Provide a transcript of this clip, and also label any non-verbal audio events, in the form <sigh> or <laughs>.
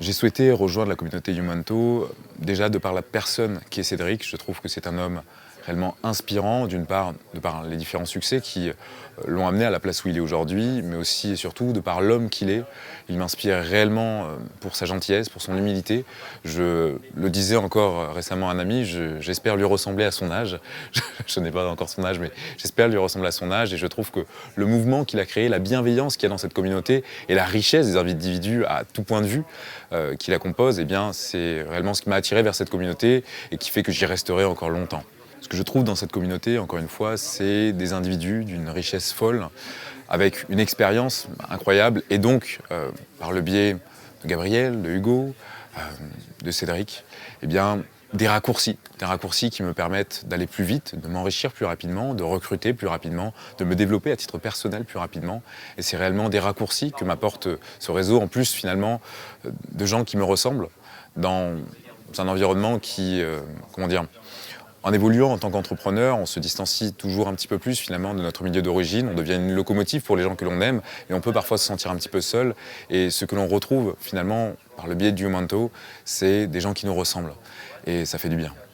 J'ai souhaité rejoindre la communauté Humanto déjà de par la personne qui est Cédric. Je trouve que c'est un homme réellement inspirant, d'une part, de par les différents succès qui euh, l'ont amené à la place où il est aujourd'hui, mais aussi et surtout de par l'homme qu'il est. Il m'inspire réellement euh, pour sa gentillesse, pour son humilité. Je le disais encore récemment à un ami, j'espère lui ressembler à son âge. <laughs> Je, n'ai pas encore son âge, mais j'espère lui ressembler à son âge. Et je trouve que le mouvement qu'il a créé, la bienveillance qu'il y a dans cette communauté et la richesse des individus à tout point de vue euh, qui la composent, eh c'est réellement ce qui m'a attiré vers cette communauté et qui fait que j'y resterai encore longtemps. Ce que je trouve dans cette communauté, encore une fois, c'est des individus d'une richesse folle, avec une expérience incroyable, et donc, euh, par le biais de Gabriel, de Hugo, euh, de Cédric, eh bien, des raccourcis, des raccourcis qui me permettent d'aller plus vite, de m'enrichir plus rapidement, de recruter plus rapidement, de me développer à titre personnel plus rapidement. Et c'est réellement des raccourcis que m'apporte ce réseau, en plus finalement de gens qui me ressemblent dans un environnement qui, euh, comment dire, en évoluant en tant qu'entrepreneur, on se distancie toujours un petit peu plus finalement de notre milieu d'origine. On devient une locomotive pour les gens que l'on aime et on peut parfois se sentir un petit peu seul. Et ce que l'on retrouve finalement par le biais du Humanto, c'est des gens qui nous ressemblent. Et ça fait du bien.